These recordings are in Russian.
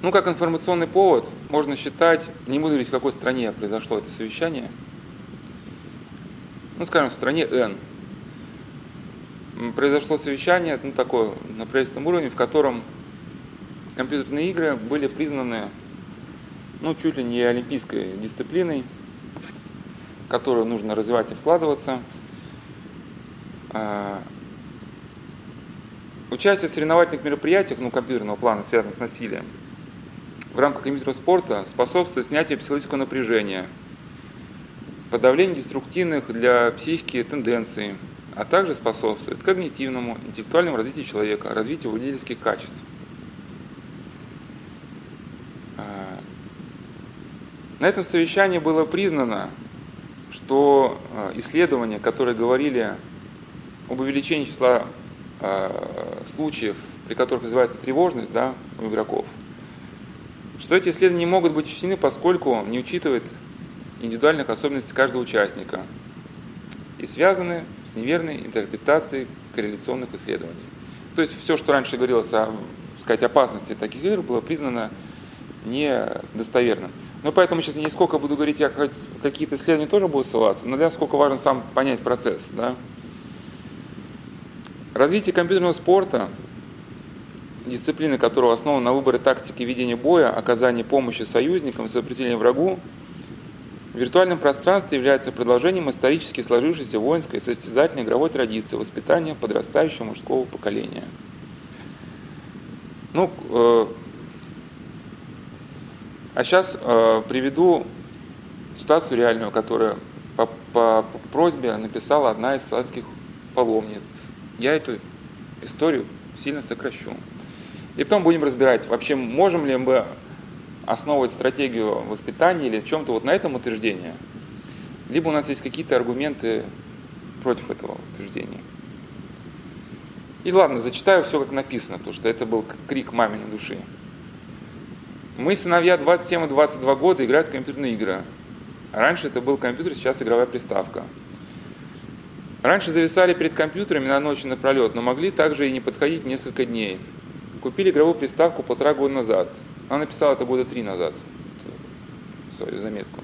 Ну, как информационный повод, можно считать, не буду говорить, в какой стране произошло это совещание, ну, скажем, в стране N. Произошло совещание, ну, такое, на правительственном уровне, в котором компьютерные игры были признаны, ну, чуть ли не олимпийской дисциплиной, в которую нужно развивать и вкладываться. А, участие в соревновательных мероприятиях, ну, компьютерного плана, связанных с насилием, в рамках компьютерного спорта способствует снятию психологического напряжения, подавлению деструктивных для психики тенденций, а также способствует когнитивному, интеллектуальному развитию человека, развитию водительских качеств. А, на этом совещании было признано, что а, исследования, которые говорили об увеличении числа а, случаев, при которых называется тревожность да, у игроков, что эти исследования не могут быть учтены, поскольку не учитывают индивидуальных особенностей каждого участника и связаны с неверной интерпретацией корреляционных исследований. То есть все, что раньше говорилось о сказать, опасности таких игр, было признано недостоверным. Но поэтому сейчас не сколько буду говорить, я какие-то исследования тоже буду ссылаться, но для сколько важно сам понять процесс. Да? Развитие компьютерного спорта дисциплины которого основана на выборе тактики ведения боя, оказании помощи союзникам и сопротивлении врагу, в виртуальном пространстве является продолжением исторически сложившейся воинской состязательной игровой традиции воспитания подрастающего мужского поколения. Ну, э, а сейчас э, приведу ситуацию реальную, которую по, по, по просьбе написала одна из садских паломниц. Я эту историю сильно сокращу. И потом будем разбирать, вообще можем ли мы основывать стратегию воспитания или чем-то вот на этом утверждении, либо у нас есть какие-то аргументы против этого утверждения. И ладно, зачитаю все как написано, потому что это был крик маминой души. Мы, сыновья 27 и 22 года, играют в компьютерные игры. Раньше это был компьютер, сейчас игровая приставка. Раньше зависали перед компьютерами на ночь напролет, но могли также и не подходить несколько дней. Купили игровую приставку полтора года назад. Она написала это года три назад. Свою заметку.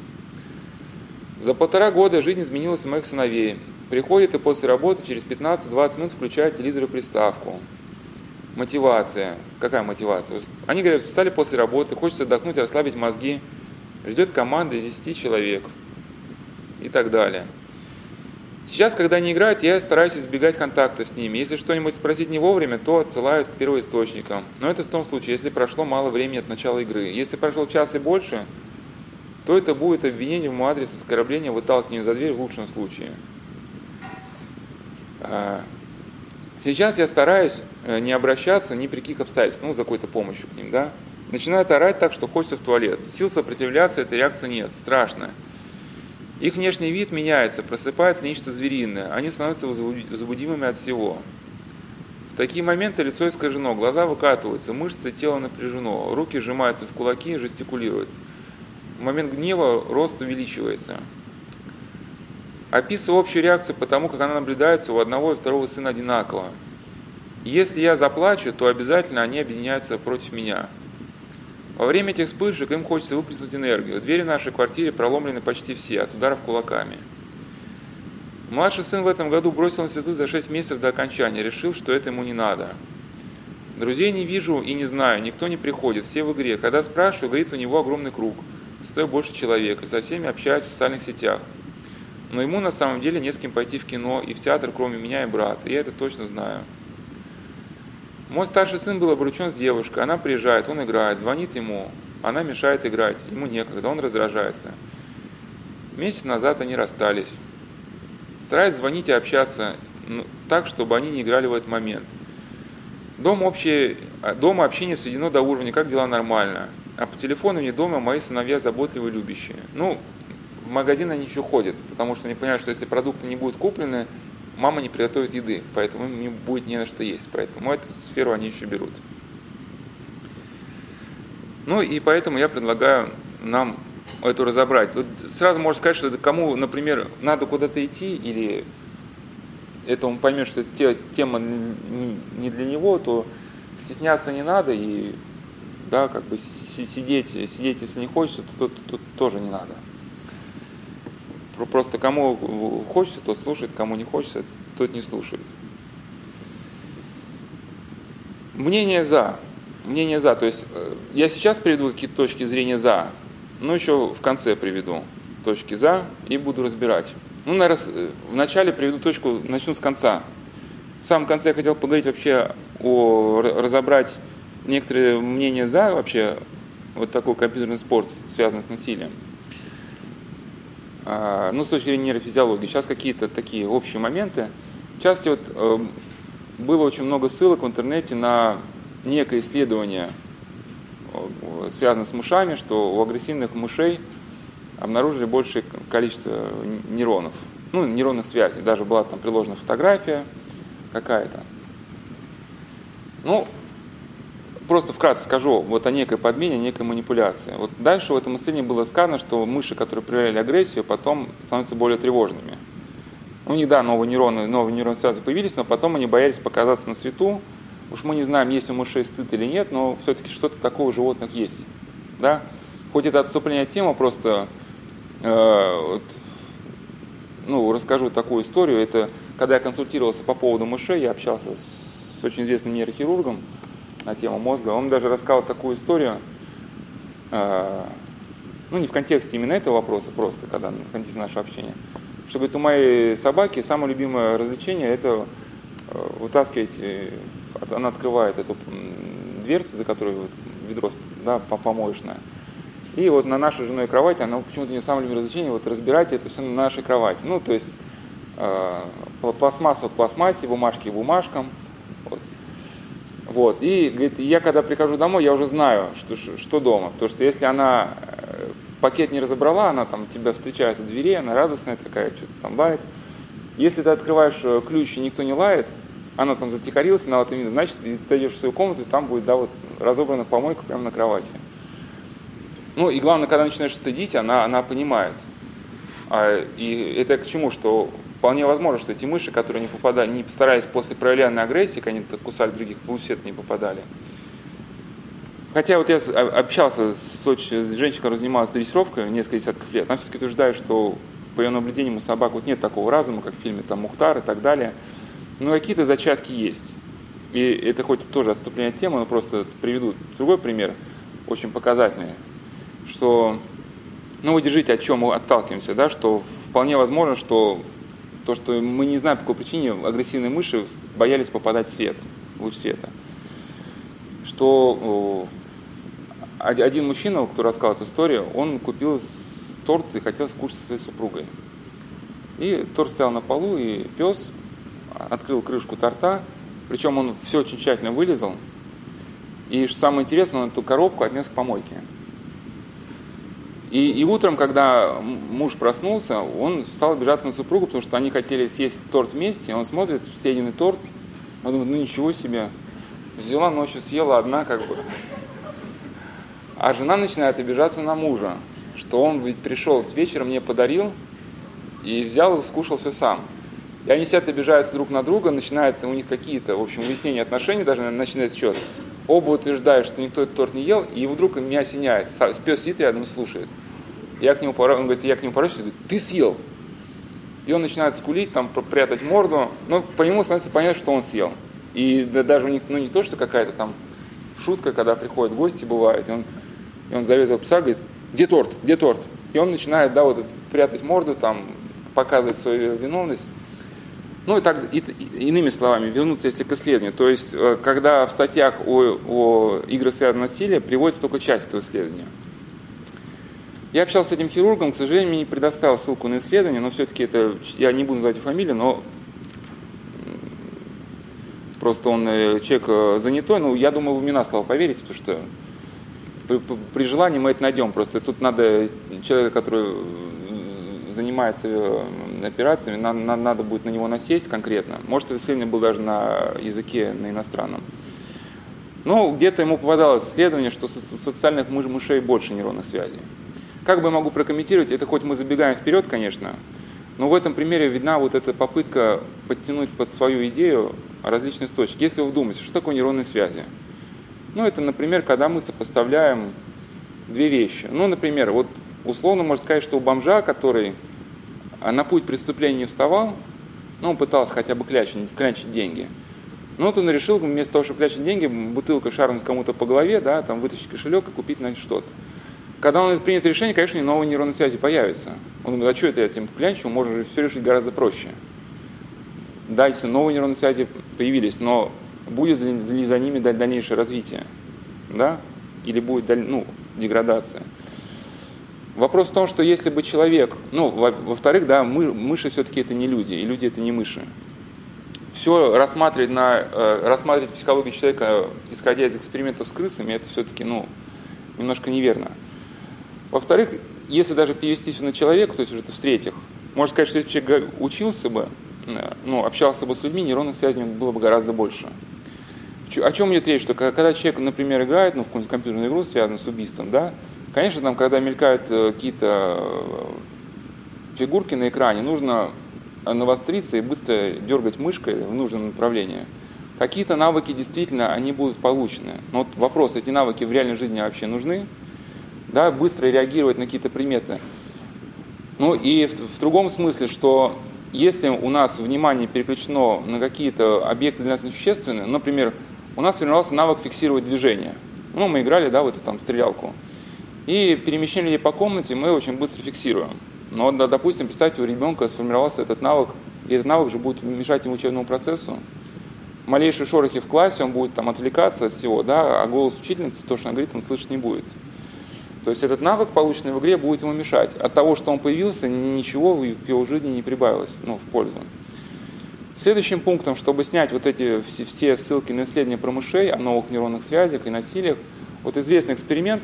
За полтора года жизнь изменилась у моих сыновей. Приходит и после работы через 15-20 минут включает телевизор и приставку. Мотивация. Какая мотивация? Они говорят, устали после работы, хочется отдохнуть, расслабить мозги. Ждет команда из 10 человек. И так далее. Сейчас, когда они играют, я стараюсь избегать контакта с ними. Если что-нибудь спросить не вовремя, то отсылают к первоисточникам. Но это в том случае, если прошло мало времени от начала игры. Если прошел час и больше, то это будет обвинение в адрес оскорбления, выталкивание за дверь в лучшем случае. А, сейчас я стараюсь э, не обращаться ни при каких обстоятельствах, ну, за какой-то помощью к ним, да. Начинают орать так, что хочется в туалет. Сил сопротивляться этой реакции нет, страшно. Их внешний вид меняется, просыпается нечто звериное, они становятся возбудимыми от всего. В такие моменты лицо искажено, глаза выкатываются, мышцы тела напряжено, руки сжимаются в кулаки и жестикулируют. В момент гнева рост увеличивается. Описываю общую реакцию по тому, как она наблюдается у одного и второго сына одинаково. Если я заплачу, то обязательно они объединяются против меня. Во время этих вспышек им хочется выплеснуть энергию. Двери в нашей квартире проломлены почти все, от ударов кулаками. Младший сын в этом году бросил институт за 6 месяцев до окончания, решил, что это ему не надо. Друзей не вижу и не знаю, никто не приходит, все в игре. Когда спрашиваю, говорит, у него огромный круг, стоит больше человек, и со всеми общаюсь в социальных сетях. Но ему на самом деле не с кем пойти в кино и в театр, кроме меня и брата, я это точно знаю. Мой старший сын был обручен с девушкой, она приезжает, он играет, звонит ему, она мешает играть, ему некогда, он раздражается. Месяц назад они расстались. Стараюсь звонить и общаться ну, так, чтобы они не играли в этот момент. Дом общее, дома общение сведено до уровня, как дела нормально. А по телефону не дома мои сыновья заботливые, любящие. Ну, в магазин они еще ходят, потому что они понимают, что если продукты не будут куплены, мама не приготовит еды, поэтому им не будет не на что есть. Поэтому эту сферу они еще берут. Ну и поэтому я предлагаю нам эту разобрать. Вот сразу можно сказать, что кому, например, надо куда-то идти, или это он поймет, что те, тема не для него, то стесняться не надо, и да, как бы сидеть, сидеть, если не хочется, то тут, тут тоже не надо. Просто кому хочется, тот слушает, кому не хочется, тот не слушает. Мнение за. Мнение за. То есть э, я сейчас приведу какие-то точки зрения за, но еще в конце приведу точки за и буду разбирать. Ну, наверное, э, вначале приведу точку, начну с конца. В самом конце я хотел поговорить вообще о разобрать некоторые мнения за вообще вот такой компьютерный спорт, связанный с насилием. А, ну, с точки зрения нейрофизиологии. Сейчас какие-то такие общие моменты. В частности, вот э, было очень много ссылок в интернете на некое исследование, связанное с мышами, что у агрессивных мышей обнаружили большее количество нейронов, ну, нейронных связей. Даже была там приложена фотография какая-то. Ну, просто вкратце скажу вот о некой подмене, некой манипуляции. Вот дальше в этом исследовании было сказано, что мыши, которые проявляли агрессию, потом становятся более тревожными. У них, да, новые нейроны, новые нейронные связи появились, но потом они боялись показаться на свету. Уж мы не знаем, есть у мышей стыд или нет, но все-таки что-то такое у животных есть. Да? Хоть это отступление от темы, просто э, вот, ну, расскажу такую историю. Это когда я консультировался по поводу мышей, я общался с очень известным нейрохирургом на тему мозга. Он даже рассказал такую историю, э, ну не в контексте именно этого вопроса, просто когда в контексте нашего общения что говорит, у моей собаки самое любимое развлечение это э, вытаскивать, э, она открывает эту дверцу, за которой вот ведро да, помоечное. И вот на нашей женой кровати, она почему-то не самое любимое развлечение, вот разбирать это все на нашей кровати. Ну, то есть э, пластмасса к пластмассе, бумажки к бумажкам. Вот. вот. И говорит, я когда прихожу домой, я уже знаю, что, что дома. Потому что если она пакет не разобрала, она там тебя встречает у двери, она радостная такая, что-то там лает. Если ты открываешь э, ключ и никто не лает, она там затихарилась, на этом видно, значит, если ты идешь в свою комнату, там будет, да, вот разобрана помойка прямо на кровати. Ну и главное, когда начинаешь стыдить, она, она понимает. А, и это к чему? Что вполне возможно, что эти мыши, которые не попадали, не старались после проявления агрессии, когда они кусали других, в лусет не попадали, Хотя вот я общался с, очень, с женщиной, которая занималась дрессировкой несколько десятков лет, она все-таки утверждает, что по ее наблюдениям у собак вот нет такого разума, как в фильме там Мухтар и так далее. Но какие-то зачатки есть. И это хоть тоже отступление от темы, но просто приведу другой пример, очень показательный, что, ну вы держите, от чем мы отталкиваемся, да, что вполне возможно, что то, что мы не знаем по какой причине агрессивные мыши боялись попадать в свет, луч света. Что один мужчина, кто рассказал эту историю, он купил торт и хотел скушать со своей супругой. И торт стоял на полу, и пес открыл крышку торта, причем он все очень тщательно вылезал. И что самое интересное, он эту коробку отнес к помойке. И, и утром, когда муж проснулся, он стал обижаться на супругу, потому что они хотели съесть торт вместе. Он смотрит, съеденный торт, он думает, ну ничего себе. Взяла ночью, съела одна, как бы. А жена начинает обижаться на мужа, что он ведь пришел с вечера, мне подарил и взял и скушал все сам. И они сидят, обижаются друг на друга, начинаются у них какие-то, в общем, выяснения отношений, даже начинает счет. Оба утверждают, что никто этот торт не ел, и вдруг меня осеняет. Пес сидит рядом и слушает. Я к нему пора, он говорит, я к нему поворачиваюсь, говорит, ты съел. И он начинает скулить, там, прятать морду. Но по нему становится понятно, что он съел. И да, даже у них, ну не то, что какая-то там шутка, когда приходят гости, бывает, и он и он зовет его пса, говорит, где торт, где торт? И он начинает, да, вот прятать морду, там, показывать свою виновность. Ну и так, и, иными словами, вернуться если к исследованию. То есть, э, когда в статьях о, о играх связанных насилия приводится только часть этого исследования. Я общался с этим хирургом, к сожалению, мне не предоставил ссылку на исследование, но все-таки это, я не буду называть фамилию, но просто он э, человек э, занятой, но я думаю, вы мне на слово поверите, потому что при, при желании мы это найдем. Просто тут надо человека, который занимается э, операциями, надо, надо будет на него насесть конкретно. Может, это исследование было даже на языке, на иностранном. Ну, где-то ему попадалось исследование, что социальных мышей больше нейронных связей. Как бы я могу прокомментировать, это хоть мы забегаем вперед, конечно, но в этом примере видна вот эта попытка подтянуть под свою идею различные источники. Если вы вдумаетесь, что такое нейронные связи? Ну, это, например, когда мы сопоставляем две вещи. Ну, например, вот условно можно сказать, что у бомжа, который на путь преступления не вставал, ну, он пытался хотя бы клячить, клячить деньги. Но вот он решил, вместо того, чтобы клячить деньги, бутылка шарнуть кому-то по голове, да, там вытащить кошелек и купить, значит, что-то. Когда он принят решение, конечно, новые нейронные связи появятся. Он думает, а что это я этим клянчу, можно же все решить гораздо проще. Дальше новые нейронные связи появились, но будет ли за ними дальнейшее развитие? Да? Или будет ну, деградация? Вопрос в том, что если бы человек, ну, во-вторых, да, мы, мыши все-таки это не люди, и люди это не мыши. Все рассматривать, на, э, рассматривать психологию человека, исходя из экспериментов с крысами, это все-таки, ну, немножко неверно. Во-вторых, если даже перевести все на человека, то есть уже в-третьих, можно сказать, что если человек учился бы, э, ну, общался бы с людьми, нейронных связей было бы гораздо больше. О чем идет речь? Что когда человек, например, играет ну, в какую-нибудь компьютерную игру, связанную с убийством, да, конечно, там, когда мелькают э, какие-то э, фигурки на экране, нужно навостриться и быстро дергать мышкой в нужном направлении. Какие-то навыки действительно, они будут получены. Но вот вопрос, эти навыки в реальной жизни вообще нужны? Да, быстро реагировать на какие-то приметы. Ну и в, в другом смысле, что если у нас внимание переключено на какие-то объекты для нас несущественные, например, у нас сформировался навык фиксировать движение. Ну, мы играли, да, в эту там стрелялку. И перемещение людей по комнате мы очень быстро фиксируем. Но, допустим, представьте, у ребенка сформировался этот навык, и этот навык же будет мешать ему учебному процессу. Малейшие шорохи в классе, он будет там отвлекаться от всего, да, а голос учительницы, то, что она говорит, он слышать не будет. То есть этот навык, полученный в игре, будет ему мешать. От того, что он появился, ничего в его жизни не прибавилось, ну, в пользу. Следующим пунктом, чтобы снять вот эти все ссылки на исследования про мышей, о новых нейронных связях и насилиях, вот известный эксперимент,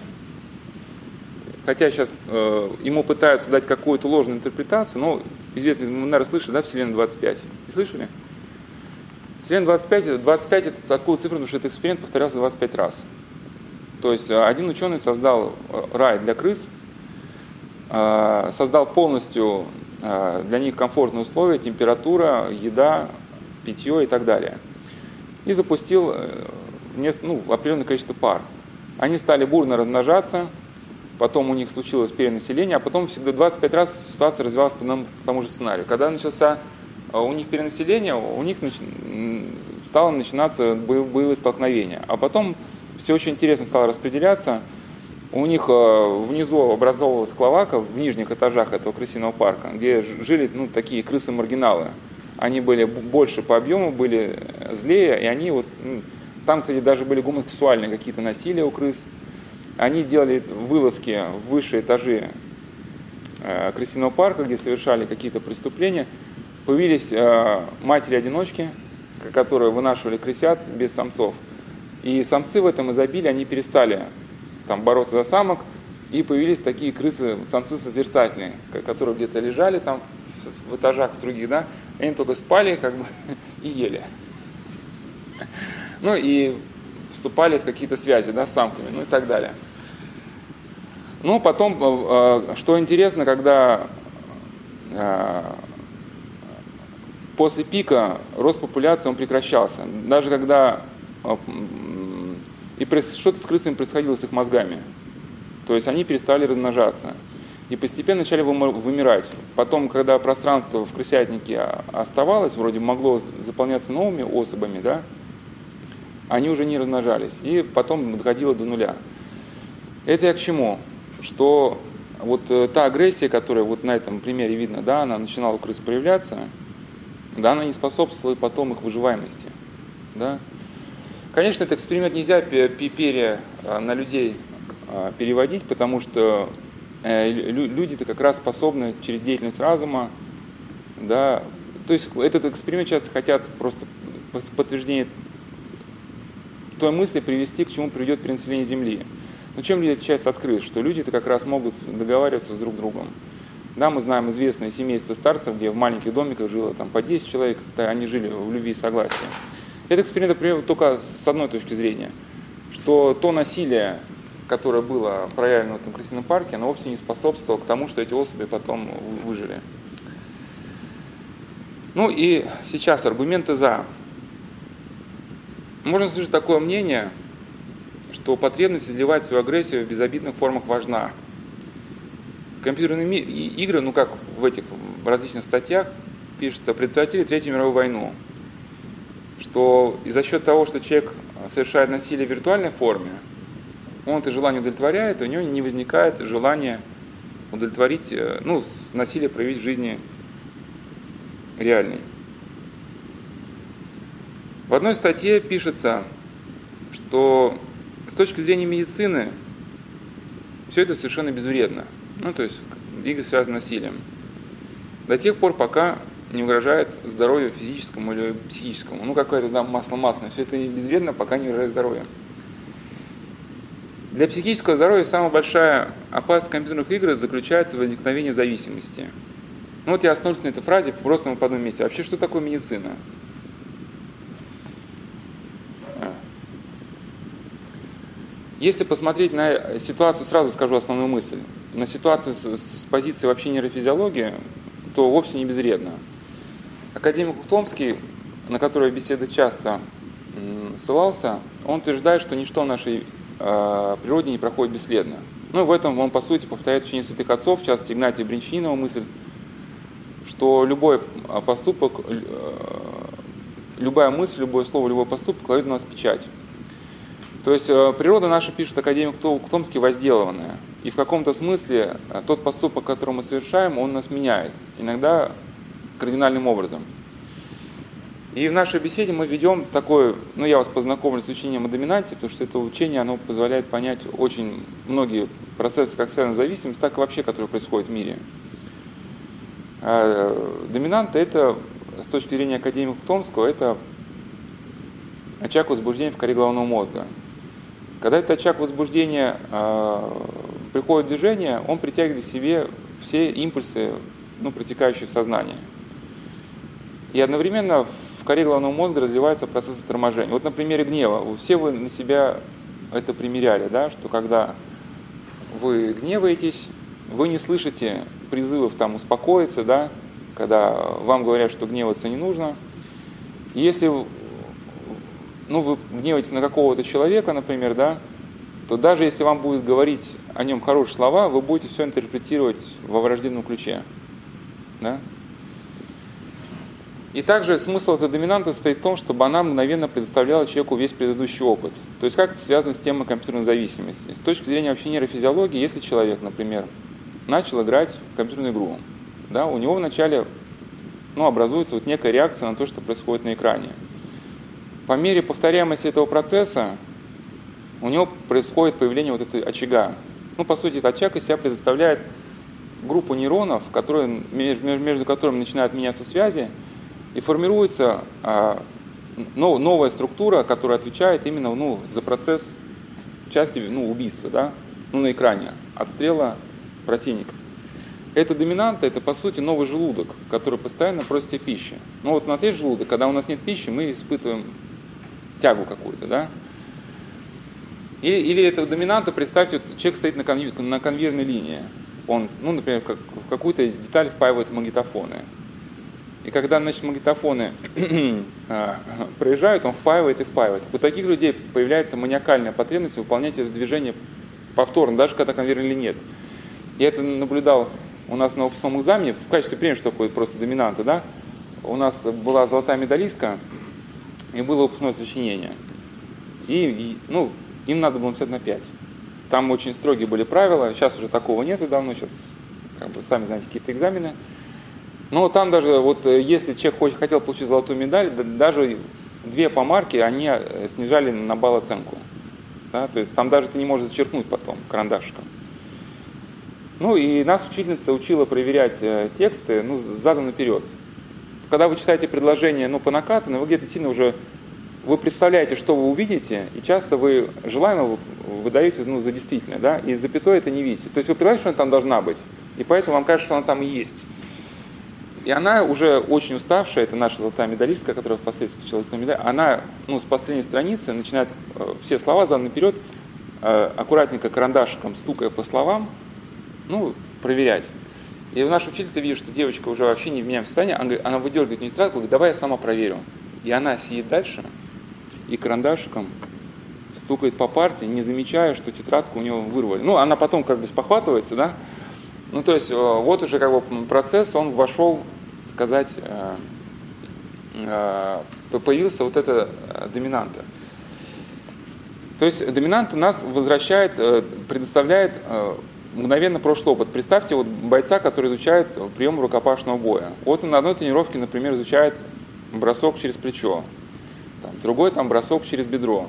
хотя сейчас э, ему пытаются дать какую-то ложную интерпретацию, но известный, вы, наверное, слышали, да, Вселенная 25. Не слышали? Вселенная 25, 25 это откуда цифра, потому что этот эксперимент повторялся 25 раз. То есть э, один ученый создал э, рай для крыс, э, создал полностью Э, для них комфортные условия, температура, еда, питье и так далее. И запустил э, ну, определенное количество пар. Они стали бурно размножаться, потом у них случилось перенаселение, а потом всегда 25 раз ситуация развивалась по тому, по тому же сценарию. Когда начался э, у них перенаселение, у них нач... стало начинаться боевые столкновения. А потом все очень интересно стало распределяться – у них э, внизу образовывалась кловака в нижних этажах этого крысиного парка, где жили ну, такие крысы-маргиналы. Они были больше по объему, были злее, и они вот, там, кстати, даже были гомосексуальные какие-то насилия у крыс. Они делали вылазки в высшие этажи э, крысиного парка, где совершали какие-то преступления. Появились э, матери-одиночки, которые вынашивали крысят без самцов. И самцы в этом изобилии, они перестали там, бороться за самок, и появились такие крысы, самцы созерцательные, которые где-то лежали там в этажах в других, да, они только спали как бы и ели. Ну и вступали в какие-то связи, да, с самками, ну и так далее. Ну, потом, э, э, что интересно, когда э, после пика рост популяции он прекращался. Даже когда и что-то с крысами происходило с их мозгами. То есть они перестали размножаться. И постепенно начали вымирать. Потом, когда пространство в крысятнике оставалось, вроде могло заполняться новыми особами, да, они уже не размножались. И потом доходило до нуля. Это я к чему? Что вот э, та агрессия, которая вот на этом примере видно, да, она начинала у крыс проявляться, да, она не способствовала потом их выживаемости. Да? Конечно, этот эксперимент нельзя пере а, на людей а, переводить, потому что э, люди-то как раз способны через деятельность разума, да, то есть этот эксперимент часто хотят просто подтверждение той мысли привести, к чему приведет перенаселение Земли. Но чем люди отличаются от крыс? Что люди-то как раз могут договариваться с друг другом. Да, мы знаем известное семейство старцев, где в маленьких домиках жило там по 10 человек, они жили в любви и согласии. Этот эксперимент пример только с одной точки зрения, что то насилие, которое было проявлено в этом крысином парке, оно вовсе не способствовало к тому, что эти особи потом выжили. Ну и сейчас аргументы за. Можно слышать такое мнение, что потребность изливать свою агрессию в безобидных формах важна. Компьютерные игры, ну как в этих различных статьях пишется, предотвратили Третью мировую войну. Что и за счет того, что человек совершает насилие в виртуальной форме, он это желание удовлетворяет, и у него не возникает желания удовлетворить, э, ну, насилие проявить в жизни реальной. В одной статье пишется, что точки зрения медицины все это совершенно безвредно. Ну, то есть связаны с насилием. До тех пор, пока не угрожает здоровью физическому или психическому. Ну, какое-то там масло масляное. Все это безвредно, пока не угрожает здоровью. Для психического здоровья самая большая опасность компьютерных игр заключается в возникновении зависимости. Ну вот я остановлюсь на этой фразе просто в одном месте. Вообще, что такое медицина? Если посмотреть на ситуацию, сразу скажу основную мысль, на ситуацию с, с позиции вообще нейрофизиологии, то вовсе не безвредно. Академик Томский, на который беседы часто ссылался, он утверждает, что ничто в нашей э, природе не проходит бесследно. Ну, в этом он, по сути, повторяет учение святых отцов, в частности, Игнатия Бринчинова мысль, что любой поступок, э, любая мысль, любое слово, любой поступок кладет на нас печать. То есть э, природа наша, пишет академик Томский, возделанная. И в каком-то смысле э, тот поступок, который мы совершаем, он нас меняет. Иногда кардинальным образом. И в нашей беседе мы ведем такое, ну я вас познакомлю с учением о доминанте, потому что это учение, оно позволяет понять очень многие процессы, как связаны с зависимостью, так и вообще, которые происходят в мире. А доминанта это, с точки зрения академика Томского, это очаг возбуждения в коре головного мозга. Когда этот очаг возбуждения э, приходит в движение, он притягивает к себе все импульсы, ну, протекающие в сознание. И одновременно в коре головного мозга развиваются процессы торможения. Вот на примере гнева. Все вы на себя это примеряли, да, что когда вы гневаетесь, вы не слышите призывов там успокоиться, да, когда вам говорят, что гневаться не нужно. И если ну, вы гневаетесь на какого-то человека, например, да, то даже если вам будет говорить о нем хорошие слова, вы будете все интерпретировать во враждебном ключе. Да? И также смысл этой доминанты состоит в том, чтобы она мгновенно предоставляла человеку весь предыдущий опыт. То есть как это связано с темой компьютерной зависимости. С точки зрения вообще нейрофизиологии, если человек, например, начал играть в компьютерную игру, да, у него вначале ну, образуется вот некая реакция на то, что происходит на экране. По мере повторяемости этого процесса у него происходит появление вот этой очага. Ну, по сути, этот очаг из себя предоставляет группу нейронов, которые, между которыми начинают меняться связи, и формируется а, новая структура, которая отвечает именно ну, за процесс части ну, убийства, да, ну, на экране, отстрела противника. Это доминанта, это по сути новый желудок, который постоянно просит себе пищи. Ну вот у нас есть желудок, когда у нас нет пищи, мы испытываем тягу какую-то, да? Или, или это доминанта, представьте, человек стоит на, конвейер, на конвейерной линии. Он, ну, например, как, какую-то деталь впаивает в магнитофоны. И когда, значит, магнитофоны а, проезжают, он впаивает и впаивает. У таких людей появляется маниакальная потребность выполнять это движение повторно, даже когда конвейера или нет. Я это наблюдал у нас на выпускном экзамене в качестве примера, что такое просто доминанта, да. У нас была золотая медалистка, и было выпускное сочинение. И, ну, им надо было написать на 5. Там очень строгие были правила, сейчас уже такого нету давно, сейчас, как бы, сами знаете, какие-то экзамены. Но там даже, вот, э, если человек хотел получить золотую медаль, даже две помарки, они э, снижали на балл оценку. Да? То есть там даже ты не можешь зачеркнуть потом карандашиком. Ну и нас учительница учила проверять э, тексты ну, задом наперед когда вы читаете предложение ну, по накатанной, вы где-то сильно уже вы представляете, что вы увидите, и часто вы желаемо выдаете ну, за действительное, да, и запятой это не видите. То есть вы представляете, что она там должна быть, и поэтому вам кажется, что она там есть. И она уже очень уставшая, это наша золотая медалистка, которая впоследствии получила золотую медаль, она ну, с последней страницы начинает э, все слова задом наперед, э, аккуратненько карандашиком стукая по словам, ну, проверять. И наша учительница видит, что девочка уже вообще не в меняемом состоянии, она, она выдергивает нейтралку, говорит, давай я сама проверю. И она сидит дальше и карандашиком стукает по парте, не замечая, что тетрадку у него вырвали. Ну, она потом как бы спохватывается, да? Ну, то есть, вот уже как бы процесс, он вошел, сказать, появился вот эта доминанта. То есть доминанта нас возвращает, предоставляет мгновенно прошлый опыт. Представьте вот бойца, который изучает прием рукопашного боя. Вот он на одной тренировке, например, изучает бросок через плечо, там, другой там бросок через бедро.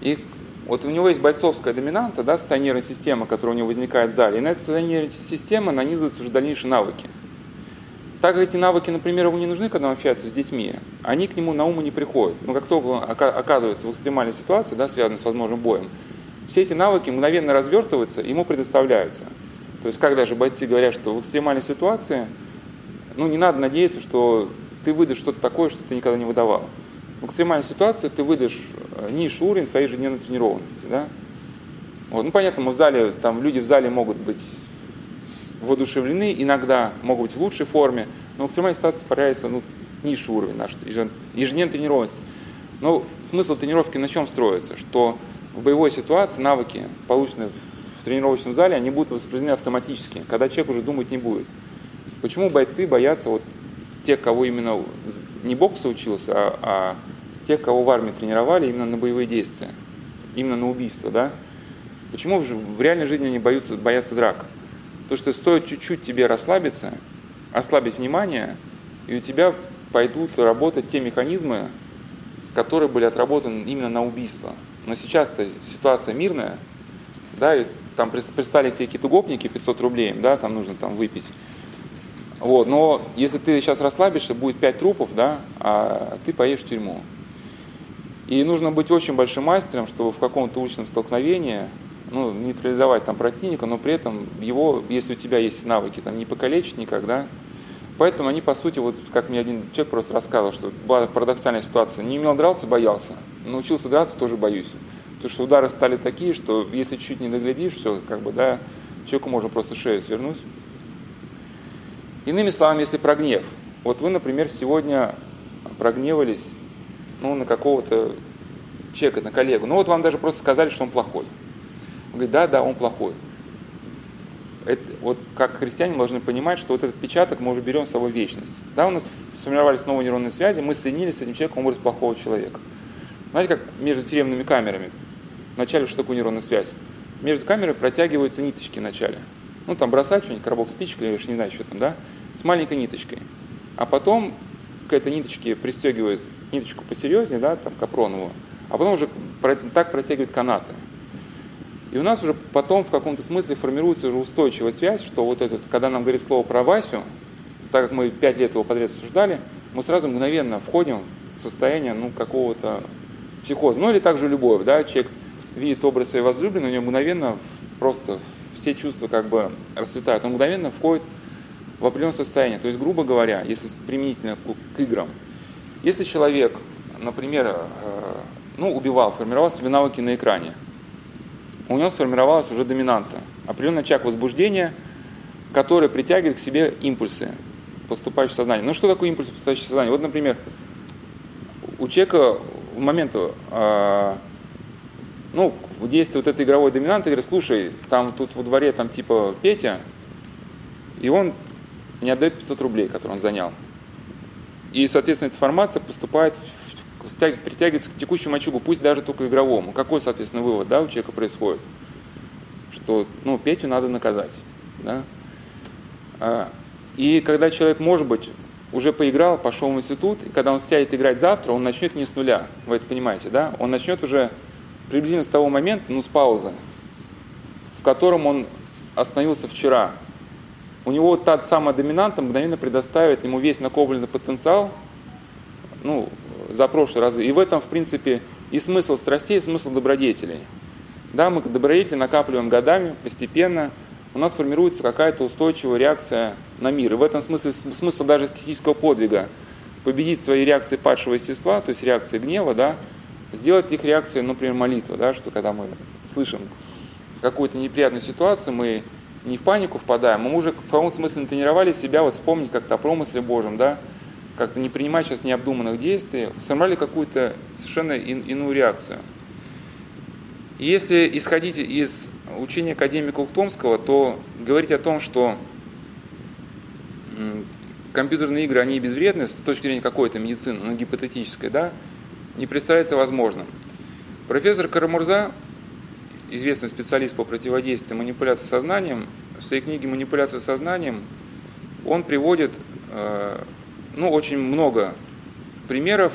И вот у него есть бойцовская доминанта, да, состояние система, которая у него возникает в зале, и на этой состояние системы нанизываются уже дальнейшие навыки. Так как эти навыки, например, ему не нужны, когда он общается с детьми, они к нему на ум не приходят. Но как только оказывается в экстремальной ситуации, да, связанной с возможным боем, все эти навыки мгновенно развертываются, ему предоставляются. То есть, когда же бойцы говорят, что в экстремальной ситуации, ну, не надо надеяться, что ты выдашь что-то такое, что ты никогда не выдавал. В экстремальной ситуации ты выдашь э, низший уровень своей ежедневной тренированности. Да? Вот. Ну, понятно, мы в зале, там люди в зале могут быть воодушевлены, иногда могут быть в лучшей форме, но в экстремальной ситуации появляется ну, низший уровень нашей ежедневной тренированности. Но смысл тренировки на чем строится? Что в боевой ситуации навыки, полученные в тренировочном зале, они будут воспроизведены автоматически, когда человек уже думать не будет. Почему бойцы боятся вот тех, кого именно не бокса учился, а, а тех, кого в армии тренировали именно на боевые действия, именно на убийство, да? Почему в, реальной жизни они боятся, боятся драк? То, что стоит чуть-чуть тебе расслабиться, ослабить внимание, и у тебя пойдут работать те механизмы, которые были отработаны именно на убийство. Но сейчас-то ситуация мирная, да, и там пристали тебе какие-то гопники 500 рублей, да, там нужно там выпить. Вот, но если ты сейчас расслабишься, будет 5 трупов, да, а ты поедешь в тюрьму. И нужно быть очень большим мастером, чтобы в каком-то уличном столкновении ну, нейтрализовать там противника, но при этом его, если у тебя есть навыки, там не покалечить никогда. Поэтому они, по сути, вот как мне один человек просто рассказывал, что была парадоксальная ситуация. Не умел драться, боялся. Научился драться, тоже боюсь. Потому что удары стали такие, что если чуть не доглядишь, все, как бы, да, человеку можно просто шею свернуть. Иными словами, если про гнев. Вот вы, например, сегодня прогневались ну, на какого-то человека, на коллегу. Ну вот вам даже просто сказали, что он плохой. Он говорит, да, да, он плохой. Это, вот как христиане должны понимать, что вот этот печаток мы уже берем с собой вечность. Да, у нас сформировались новые нейронные связи, мы соединились с этим человеком образ плохого человека. Знаете, как между тюремными камерами. Вначале что такое нейронная связь? Между камерами протягиваются ниточки вначале. Ну, там бросать что-нибудь, коробок спичек или не знаю, что там, да, с маленькой ниточкой. А потом к этой ниточке пристегивают ниточку посерьезнее, да, там капроновую, а потом уже так протягивают канаты. И у нас уже потом в каком-то смысле формируется уже устойчивая связь, что вот этот, когда нам говорит слово про Васю, так как мы пять лет его подряд обсуждали, мы сразу мгновенно входим в состояние ну, какого-то психоза. Ну или также любовь, да, человек видит образ своей возлюбленной, у него мгновенно просто все чувства как бы расцветают, он мгновенно входит в определенное состояние. То есть, грубо говоря, если применительно к, к играм, если человек, например, э, ну, убивал, формировал себе навыки на экране, у него сформировалась уже доминанта, определенный очаг возбуждения, который притягивает к себе импульсы, поступающие в сознание. Ну, что такое импульсы, поступающие в сознание? Вот, например, у человека в момент э, ну, в действии вот этой игровой доминанты говорит, слушай, там тут во дворе там типа Петя, и он не отдает 500 рублей, которые он занял. И, соответственно, эта информация поступает, притягивается к текущему очагу, пусть даже только игровому. Какой, соответственно, вывод да, у человека происходит? Что ну, Петю надо наказать. Да? А, и когда человек, может быть, уже поиграл, пошел в институт, и когда он сядет играть завтра, он начнет не с нуля. Вы это понимаете, да? Он начнет уже приблизительно с того момента, ну с паузы, в котором он остановился вчера. У него та самая доминанта мгновенно предоставит ему весь накопленный потенциал ну, за прошлые разы. И в этом, в принципе, и смысл страстей, и смысл добродетелей. Да, мы добродетели накапливаем годами, постепенно, у нас формируется какая-то устойчивая реакция на мир. И в этом смысле смысл даже эстетического подвига победить свои реакции падшего естества, то есть реакции гнева, да, сделать их реакцией, например, молитва, да, что когда мы слышим какую-то неприятную ситуацию, мы не в панику впадаем, мы уже в каком смысле натренировали себя вот вспомнить как-то о промысле Божьем, да, как-то не принимать сейчас необдуманных действий, сформировали какую-то совершенно ин, иную реакцию. Если исходить из учения академика Ухтомского, то говорить о том, что компьютерные игры, они безвредны с точки зрения какой-то медицины, ну, гипотетической, да, не представляется возможным. Профессор Карамурза, известный специалист по противодействию манипуляции сознанием, в своей книге «Манипуляция сознанием» он приводит э, ну, очень много примеров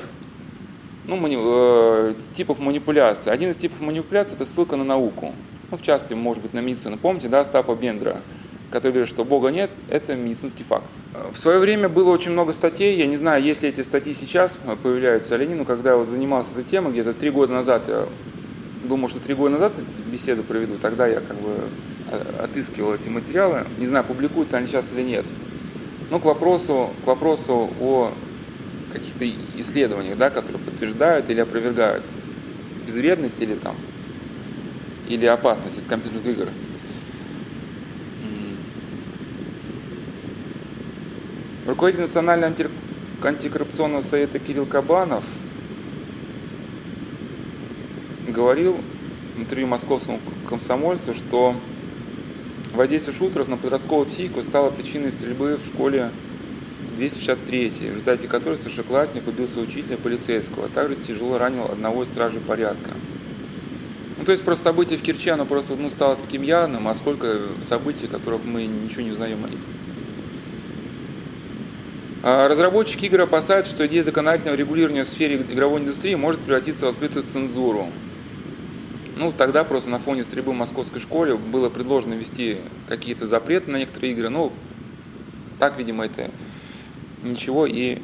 ну, мани, э, типов манипуляции. Один из типов манипуляции – это ссылка на науку. Ну, в частности, может быть, на медицину. Помните, да, Стапа Бендера, который говорит, что Бога нет, это медицинский факт. В свое время было очень много статей, я не знаю, есть ли эти статьи сейчас появляются или нет, но когда я вот занимался этой темой, где-то три года назад, я думал, что три года назад беседу проведу, тогда я как бы э, отыскивал эти материалы, не знаю, публикуются они сейчас или нет. Но к вопросу, к вопросу о каких-то исследованиях, да, которые подтверждают или опровергают безвредность или там или опасность от компьютерных игр. Руководитель Национального антикоррупционного совета Кирилл Кабанов говорил в интервью московскому комсомольцу, что воздействие шутеров на подростковую психику стало причиной стрельбы в школе 263, в результате которой старшеклассник убил своего учителя полицейского, а также тяжело ранил одного из стражей порядка. Ну, то есть просто событие в Керчи, оно просто ну, стало таким явным, а сколько событий, которых мы ничего не узнаем о них. А разработчики игр опасаются, что идея законодательного регулирования в сфере игровой индустрии может превратиться в открытую цензуру. Ну, тогда просто на фоне стрельбы в московской школе было предложено ввести какие-то запреты на некоторые игры. Ну, так, видимо, это ничего и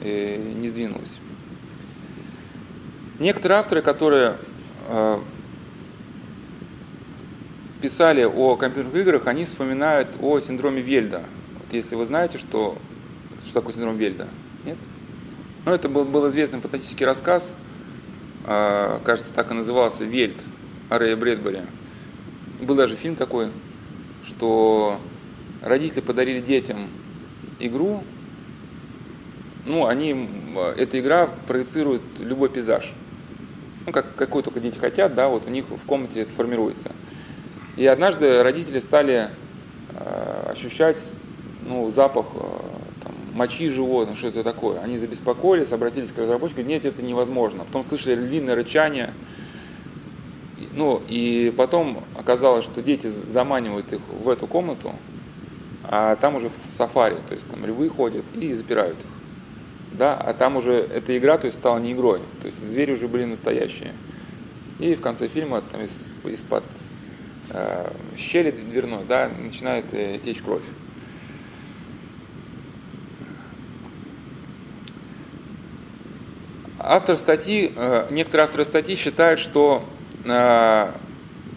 э, не сдвинулось. Некоторые авторы, которые э, писали о компьютерных играх, они вспоминают о синдроме Вельда. Вот если вы знаете, что, что такое синдром Вельда, нет? Ну, это был, был известный фантастический рассказ, кажется, так и назывался «Вельд» Рэя Брэдбери. Был даже фильм такой, что родители подарили детям игру, ну, они, эта игра проецирует любой пейзаж. Ну, как, какой только дети хотят, да, вот у них в комнате это формируется. И однажды родители стали э, ощущать ну, запах там, мочи животных, что это такое. Они забеспокоились, обратились к разработчику, нет, это невозможно. Потом слышали львиное рычание. Ну, и потом оказалось, что дети заманивают их в эту комнату, а там уже в сафари, то есть там львы ходят и запирают их да, а там уже эта игра, то есть стала не игрой, то есть звери уже были настоящие. И в конце фильма там из, из-под э, щели дверной, да, начинает э, течь кровь. Автор статьи, э, некоторые авторы статьи считают, что э,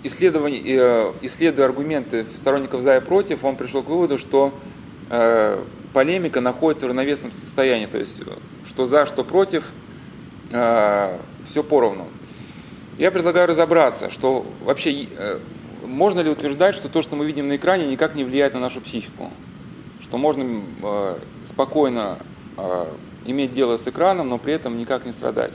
э, исследуя аргументы сторонников за и против, он пришел к выводу, что полемика находится в равновесном состоянии, то есть что за, что против, все поровну. Я предлагаю разобраться, что вообще можно ли утверждать, что то, что мы видим на экране, никак не влияет на нашу психику, что можно спокойно иметь дело с экраном, но при этом никак не страдать.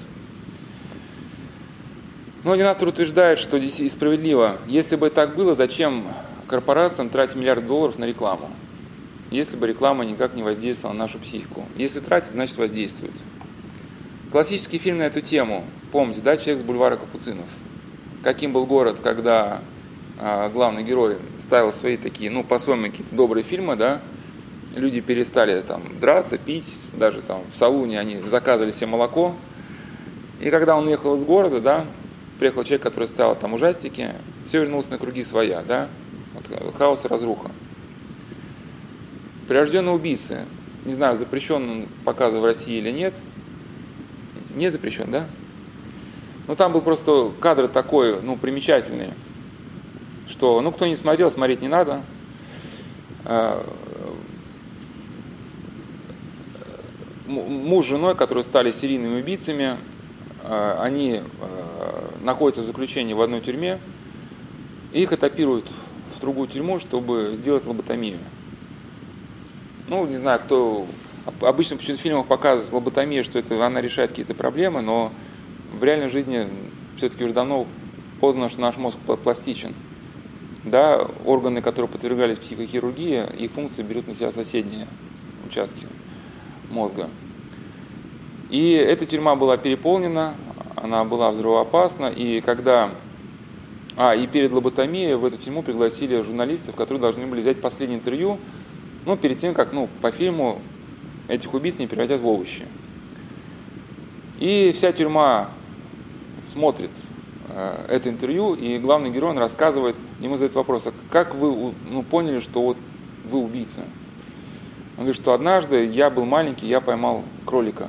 Но один автор утверждает, что здесь справедливо. Если бы так было, зачем корпорациям тратить миллиард долларов на рекламу? если бы реклама никак не воздействовала на нашу психику. Если тратить, значит воздействует. Классический фильм на эту тему, помните, да, «Человек с бульвара Капуцинов». Каким был город, когда а, главный герой ставил свои такие, ну, по-своему, какие-то добрые фильмы, да, люди перестали там драться, пить, даже там в салуне они заказывали себе молоко. И когда он уехал из города, да, приехал человек, который ставил там ужастики, все вернулось на круги своя, да, вот, хаос и разруха. Прирожденные убийцы. Не знаю, запрещен он показывать в России или нет. Не запрещен, да? Но там был просто кадр такой, ну, примечательный, что, ну, кто не смотрел, смотреть не надо. А, муж с женой, которые стали серийными убийцами, а, они а, находятся в заключении в одной тюрьме, и их этапируют в другую тюрьму, чтобы сделать лоботомию. Ну, не знаю, кто обычно почему в фильмах показывают лоботомию, что это она решает какие-то проблемы, но в реальной жизни все-таки уже давно познано, что наш мозг пластичен. Да, органы, которые подвергались психохирургии, их функции берут на себя соседние участки мозга. И эта тюрьма была переполнена, она была взрывоопасна, и когда... А, и перед лоботомией в эту тюрьму пригласили журналистов, которые должны были взять последнее интервью, ну, перед тем, как, ну, по фильму этих убийц не превратят в овощи. И вся тюрьма смотрит э, это интервью, и главный герой он рассказывает, ему задает вопрос, а как вы ну, поняли, что вот вы убийца? Он говорит, что однажды я был маленький, я поймал кролика.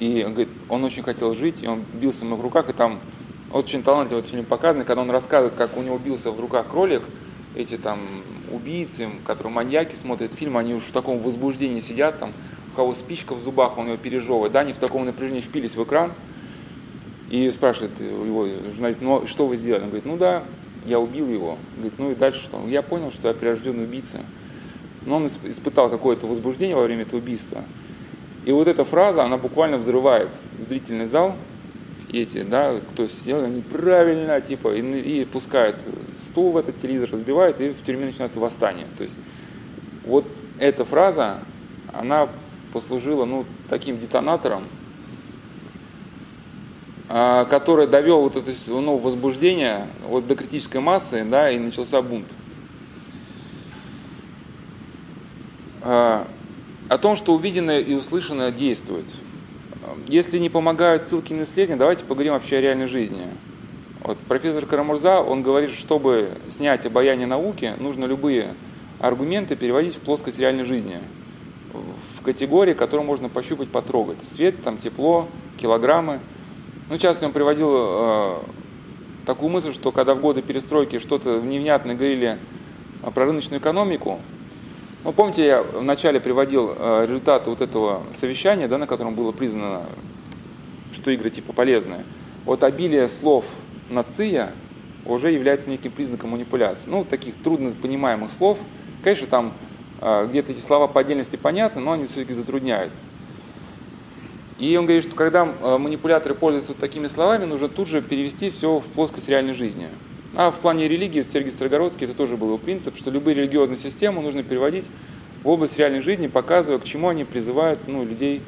И он говорит, он очень хотел жить, и он бился в руках, и там очень талантливый этот фильм показан, когда он рассказывает, как у него бился в руках кролик, эти там убийцы, которые маньяки смотрят фильм, они уж в таком возбуждении сидят, там, у кого спичка в зубах, он его пережевывает, да, они в таком напряжении впились в экран, и спрашивает его журналист, ну что вы сделали? Он говорит, ну да, я убил его. Говорит, ну и дальше что? Я понял, что я прирожденный убийца. Но он испытал какое-то возбуждение во время этого убийства. И вот эта фраза, она буквально взрывает зрительный зал. Эти, да, кто сидел, они правильно, типа, и, и пускают стул в этот телевизор, разбивают, и в тюрьме начинается восстание. То есть вот эта фраза, она послужила, ну, таким детонатором, а, который довел вот это ну, возбуждение вот до критической массы, да, и начался бунт. А, о том, что увиденное и услышанное действует. Если не помогают ссылки на исследования, давайте поговорим вообще о реальной жизни. Вот профессор Карамурза, он говорит, чтобы снять обаяние науки, нужно любые аргументы переводить в плоскость реальной жизни, в категории, которую можно пощупать, потрогать. Свет, там, тепло, килограммы – ну, часто он приводил э, такую мысль, что когда в годы перестройки что-то невнятно говорили про рыночную экономику, ну, помните, я вначале приводил э, результаты вот этого совещания, да, на котором было признано, что игры типа полезные. Вот обилие слов «нация» уже является неким признаком манипуляции. Ну, таких трудно понимаемых слов. Конечно, там э, где-то эти слова по отдельности понятны, но они все-таки затрудняют и он говорит, что когда э, манипуляторы пользуются вот такими словами, нужно тут же перевести все в плоскость реальной жизни. А в плане религии, Сергей Строгородский, это тоже был его принцип, что любые религиозные системы нужно переводить в область реальной жизни, показывая, к чему они призывают ну, людей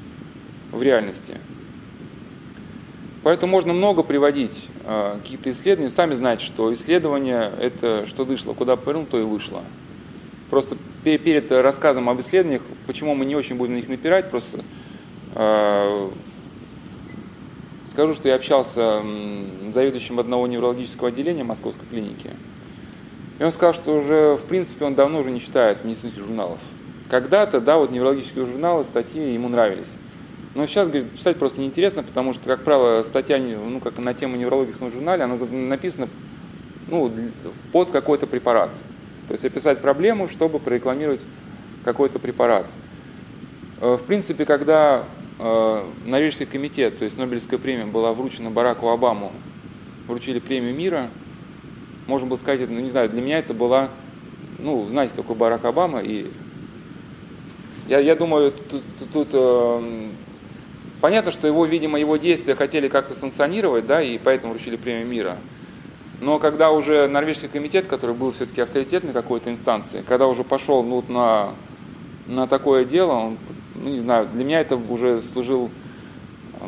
в реальности. Поэтому можно много приводить э, каких-то исследований. Сами знаете, что исследование – это что дышло, куда повернул, то и вышло. Просто перед рассказом об исследованиях, почему мы не очень будем на них напирать, просто Э, скажу, что я общался с заведующим одного неврологического отделения Московской клиники. И он сказал, что уже, в принципе, он давно уже не читает медицинских журналов. Когда-то, да, вот неврологические журналы, статьи ему нравились. Но сейчас, говорит, читать просто неинтересно, потому что, как правило, статья, ну, как на тему неврологии в журнале, она написана ну, под какой-то препарат. То есть описать проблему, чтобы прорекламировать какой-то препарат. Э, в принципе, когда Норвежский комитет, то есть Нобелевская премия была вручена Бараку Обаму, вручили премию мира, можно было сказать, ну не знаю, для меня это была, ну, знаете, такой Барак Обама, и я, я думаю, тут, тут, тут э, понятно, что его, видимо, его действия хотели как-то санкционировать, да, и поэтому вручили премию мира. Но когда уже Норвежский комитет, который был все-таки авторитетной какой-то инстанции, когда уже пошел ну, на, на такое дело, он ну не знаю, для меня это уже служил,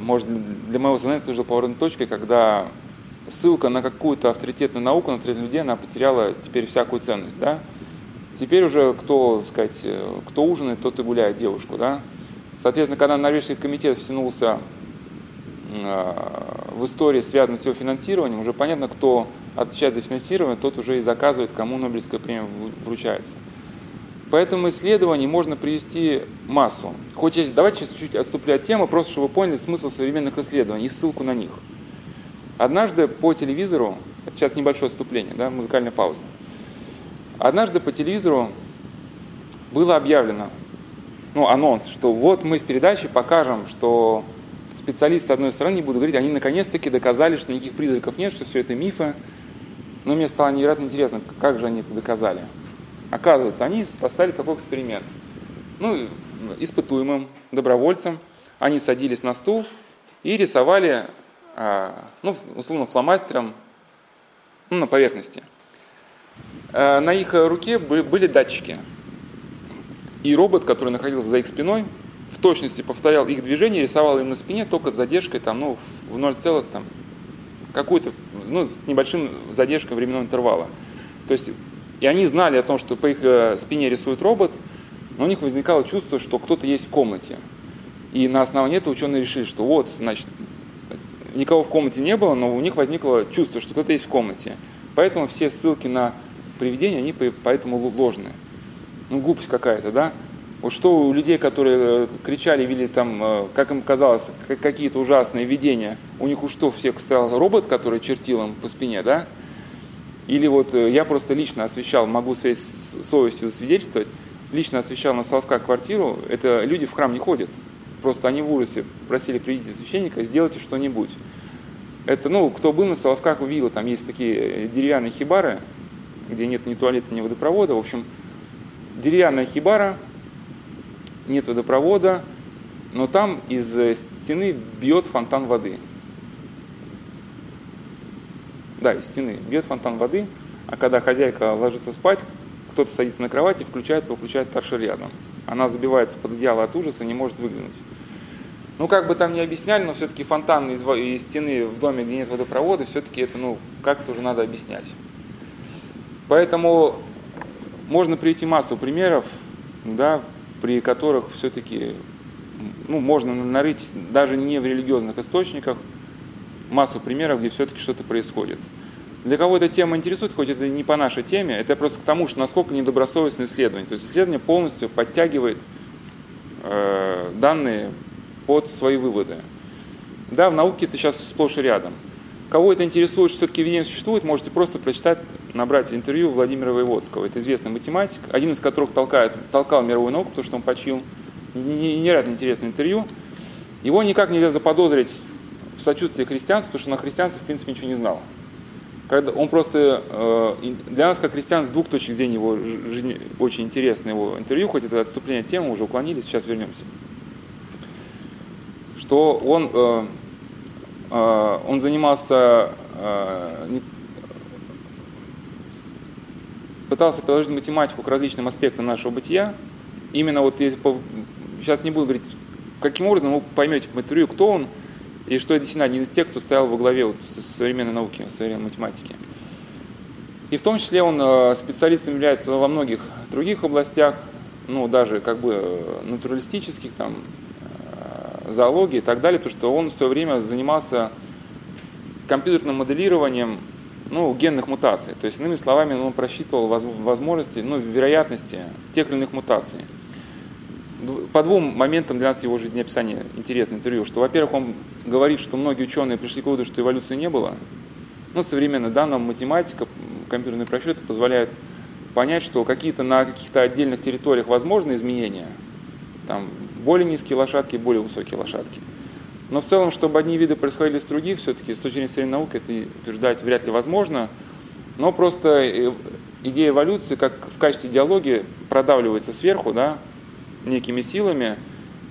может, для моего сознания служил поворотной точкой, когда ссылка на какую-то авторитетную науку, на треть людей, она потеряла теперь всякую ценность, да. Теперь уже кто, сказать, кто ужинает, тот и гуляет девушку, да. Соответственно, когда Норвежский комитет втянулся в истории, связанной с его финансированием, уже понятно, кто отвечает за финансирование, тот уже и заказывает, кому Нобелевская премия вручается. Поэтому исследований можно привести массу. Хоть есть, давайте сейчас чуть-чуть отступлю от темы, просто чтобы вы поняли смысл современных исследований и ссылку на них. Однажды по телевизору, это сейчас небольшое отступление, да, музыкальная пауза. Однажды по телевизору было объявлено, ну, анонс, что вот мы в передаче покажем, что специалисты одной стороны, не буду говорить, они наконец-таки доказали, что никаких призраков нет, что все это мифы. Но мне стало невероятно интересно, как же они это доказали. Оказывается, они поставили такой эксперимент. Ну, испытуемым, добровольцам, они садились на стул и рисовали, а, ну, условно, фломастером ну, на поверхности. Э, на их руке были датчики. И робот, который находился за их спиной, в точности повторял их движение, рисовал им на спине только с задержкой там, ну, в 0, там, какую-то, ну, с небольшим задержкой временного интервала. То есть, и они знали о том, что по их э, спине рисует робот, но у них возникало чувство, что кто-то есть в комнате. И на основании этого ученые решили, что вот, значит, никого в комнате не было, но у них возникло чувство, что кто-то есть в комнате. Поэтому все ссылки на привидения, они поэтому ложные. Ну, глупость какая-то, да? Вот что у людей, которые э, кричали, видели там, э, как им казалось, какие-то ужасные видения, у них уж что, всех стоял робот, который чертил им по спине, да? Или вот э, я просто лично освещал, могу своей совестью свидетельствовать, лично освещал на Соловках квартиру, это люди в храм не ходят. Просто они в ужасе просили приведите священника, сделайте что-нибудь. Это, ну, кто был на Соловках, увидел, там есть такие деревянные хибары, где нет ни туалета, ни водопровода. В общем, деревянная хибара, нет водопровода, но там из стены бьет фонтан воды. Да, из стены бьет фонтан воды, а когда хозяйка ложится спать, кто-то садится на включает его, включает торшер рядом. Она забивается под одеяло от ужаса, не может выглянуть. Ну, как бы там не объясняли, но все-таки фонтан из, из стены в доме, где нет водопровода, все-таки это, ну, как-то уже надо объяснять. Поэтому можно привести массу примеров, да, при которых все-таки ну, можно нарыть даже не в религиозных источниках массу примеров, где все-таки что-то происходит. Для кого эта тема интересует, хоть это не по нашей теме, это просто к тому, что насколько недобросовестное исследование. То есть исследование полностью подтягивает э, данные под свои выводы. Да, в науке это сейчас сплошь и рядом. Кого это интересует, что все-таки видение существует, можете просто прочитать, набрать интервью Владимира Воеводского. Это известный математик, один из которых толкает, толкал мировую науку, потому что он почил. Невероятно интересное интервью. Его никак нельзя заподозрить в сочувствии христианству, потому что на христианстве, в принципе, ничего не знал когда он просто э, для нас, как христиан, с двух точек зрения его жизни очень интересно его интервью, хоть это отступление от темы, уже уклонились, сейчас вернемся. Что он, э, э, он занимался, пытался приложить математику к различным аспектам нашего бытия. Именно вот если, сейчас не буду говорить, каким образом вы поймете по интервью, кто он, и что это действительно один из тех, кто стоял во главе вот современной науки, современной математики. И в том числе он э, специалистом является во многих других областях, ну, даже как бы э, натуралистических, там, э, зоологии и так далее, потому что он все время занимался компьютерным моделированием ну, генных мутаций. То есть, иными словами, он просчитывал возможности, ну, вероятности тех или иных мутаций по двум моментам для нас его жизнеописания интересное интервью, что, во-первых, он говорит, что многие ученые пришли к выводу, что эволюции не было. Ну, современная да, нам математика, компьютерные просчеты позволяют понять, что какие-то на каких-то отдельных территориях возможны изменения. Там более низкие лошадки, более высокие лошадки. Но в целом, чтобы одни виды происходили с других, все-таки с точки зрения современной науки это утверждать вряд ли возможно. Но просто э, идея эволюции, как в качестве идеологии, продавливается сверху, да, некими силами,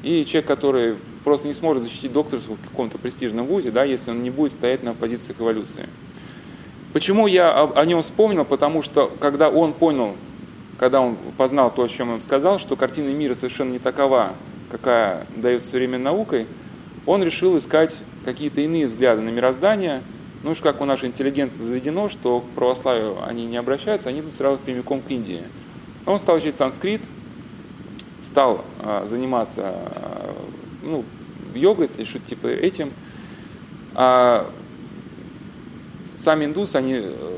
и человек, который просто не сможет защитить докторскую в каком-то престижном вузе, да, если он не будет стоять на позициях эволюции. Почему я о, нем вспомнил? Потому что когда он понял, когда он познал то, о чем вам сказал, что картина мира совершенно не такова, какая дается современной наукой, он решил искать какие-то иные взгляды на мироздание. Ну уж как у нашей интеллигенции заведено, что к православию они не обращаются, они идут сразу прямиком к Индии. Он стал учить санскрит, стал а, заниматься а, ну, йогой или что-то типа этим, а сами индусы, они э,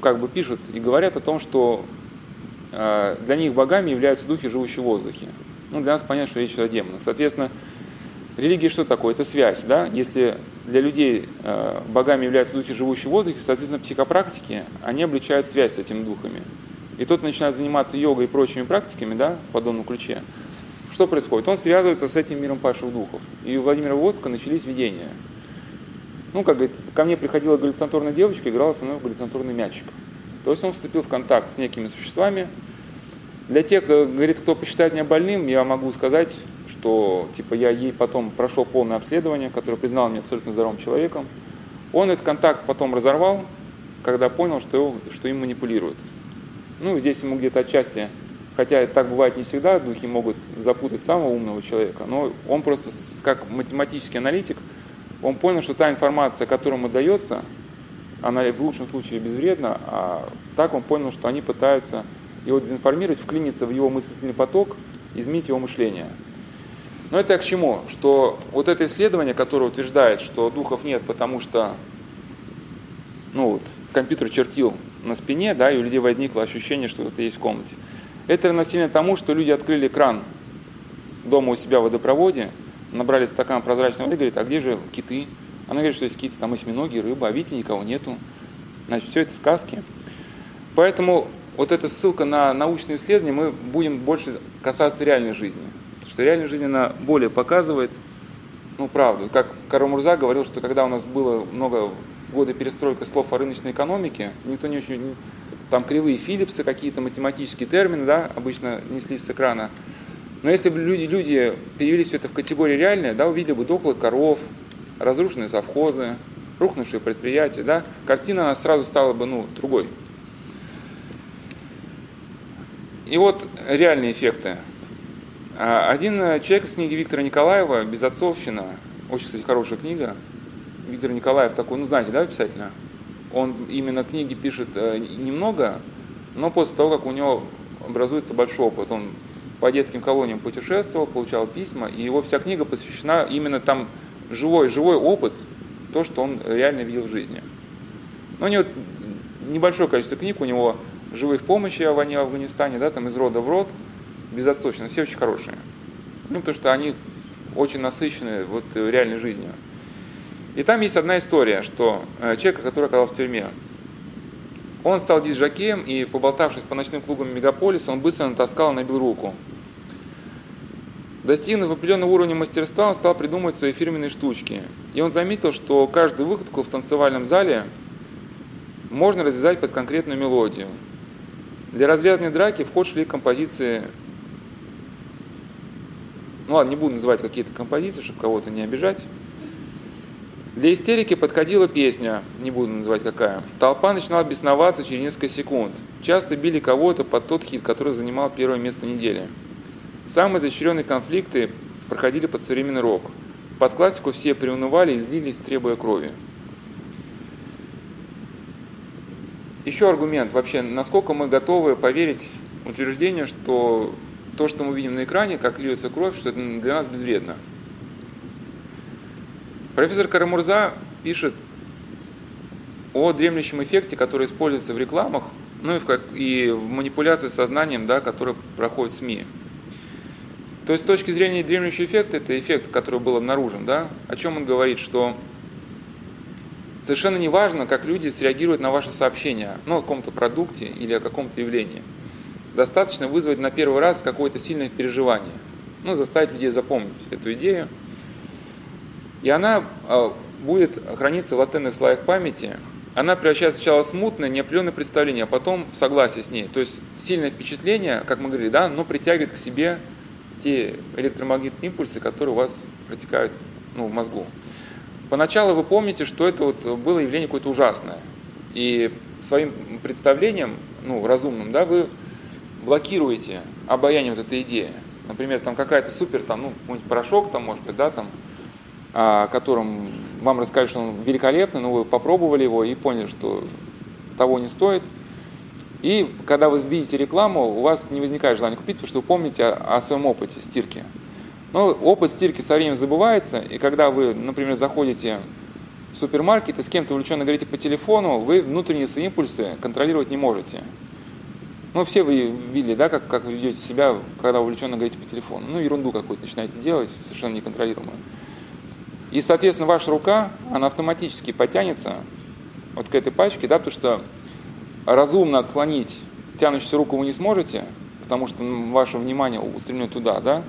как бы пишут и говорят о том, что а, для них богами являются духи, живущие в воздухе. Ну, для нас понятно, что речь идет о демонах. Соответственно, религия что такое? Это связь, да? Если для людей богами являются духи, живущие в воздухе, соответственно, психопрактики, они обличают связь с этими духами и тот начинает заниматься йогой и прочими практиками, да, в подобном ключе, что происходит? Он связывается с этим миром павших духов. И у Владимира Водска начались видения. Ну, как говорит, ко мне приходила галлюцинаторная девочка, играла со мной в галлюцинаторный мячик. То есть он вступил в контакт с некими существами. Для тех, э, говорит, кто посчитает меня больным, я могу сказать, что типа я ей потом прошел полное обследование, которое признал меня абсолютно здоровым человеком. Он этот контакт потом разорвал, когда понял, что, его, что им манипулируют. Ну, здесь ему где-то отчасти, хотя так бывает не всегда, духи могут запутать самого умного человека, но он просто, как математический аналитик, он понял, что та информация, которая ему дается, она в лучшем случае безвредна, а так он понял, что они пытаются его дезинформировать, вклиниться в его мыслительный поток, изменить его мышление. Но это к чему? Что вот это исследование, которое утверждает, что духов нет, потому что ну вот, компьютер чертил на спине, да, и у людей возникло ощущение, что это есть в комнате. Это равносильно тому, что люди открыли кран дома у себя в водопроводе, набрали стакан прозрачной воды, говорит, а где же киты? Она говорит, что есть киты, там осьминоги, рыба, а видите, никого нету. Значит, все это сказки. Поэтому вот эта ссылка на научные исследования, мы будем больше касаться реальной жизни. Потому что реальная жизнь, она более показывает, ну, правду. Как Карл Мурза говорил, что когда у нас было много года перестройки слов о рыночной экономике, никто не очень, там кривые Филлипсы, какие-то математические термины, да, обычно неслись с экрана. Но если бы люди, люди перевели все это в категории реальные, да, увидели бы дохлых коров, разрушенные совхозы, рухнувшие предприятия, да, картина она сразу стала бы, ну, другой. И вот реальные эффекты. А, один человек из книги Виктора Николаева «Безотцовщина», очень, кстати, хорошая книга, Виктор Николаев такой, ну знаете, да, писателя? Он именно книги пишет э, немного, но после того, как у него образуется большой опыт, он по детским колониям путешествовал, получал письма, и его вся книга посвящена именно там живой, живой опыт, то, что он реально видел в жизни. Но у него небольшое количество книг, у него «Живые в помощи» о войне в Афганистане, да, там из рода в род, безоточно, все очень хорошие. Ну, потому что они очень насыщены вот реальной жизнью. И там есть одна история, что э, человек, который оказался в тюрьме, он стал диджакеем, и поболтавшись по ночным клубам мегаполиса, он быстро натаскал и набил руку. Достигнув определенного уровня мастерства, он стал придумывать свои фирменные штучки. И он заметил, что каждую выходку в танцевальном зале можно развязать под конкретную мелодию. Для развязанной драки в ход шли композиции ну ладно, не буду называть какие-то композиции, чтобы кого-то не обижать. Для истерики подходила песня, не буду называть какая. Толпа начинала бесноваться через несколько секунд. Часто били кого-то под тот хит, который занимал первое место недели. Самые изощренные конфликты проходили под современный рок. Под классику все приунывали и злились, требуя крови. Еще аргумент вообще, насколько мы готовы поверить утверждению, что то, что мы видим на экране, как льется кровь, что это для нас безвредно. Профессор Карамурза пишет о дремлющем эффекте, который используется в рекламах, ну и в, как, и в манипуляции сознанием, да, который проходит в СМИ. То есть с точки зрения дремлющего эффекта, это эффект, который был обнаружен, да, о чем он говорит, что совершенно не важно, как люди среагируют на ваши сообщения, ну, о каком-то продукте или о каком-то явлении. Достаточно вызвать на первый раз какое-то сильное переживание, ну, заставить людей запомнить эту идею – и она а, будет храниться в латентных слоях памяти. Она превращается сначала смутное, неопределенное представление, а потом в согласие с ней. То есть сильное впечатление, как мы говорили, да, но притягивает к себе те электромагнитные импульсы, которые у вас протекают ну, в мозгу. Поначалу вы помните, что это вот было явление какое-то ужасное. И своим представлением, ну, разумным, да, вы блокируете обаяние вот этой идеи. Например, там какая-то супер, там, ну, какой-нибудь порошок, там, может быть, да, там, о котором вам рассказали, что он великолепный, но вы попробовали его и поняли, что того не стоит. И когда вы видите рекламу, у вас не возникает желания купить, потому что вы помните о, о своем опыте стирки. Но опыт стирки со временем забывается, и когда вы, например, заходите в супермаркет и с кем-то увлеченно говорите по телефону, вы внутренние свои импульсы контролировать не можете. Ну, все вы видели, да, как, как вы ведете себя, когда увлеченно говорите по телефону. Ну, ерунду какую-то начинаете делать, совершенно неконтролируемую. И, соответственно, ваша рука, она автоматически потянется вот к этой пачке, да, потому что разумно отклонить тянущуюся руку вы не сможете, потому что ваше внимание устремлено туда, да,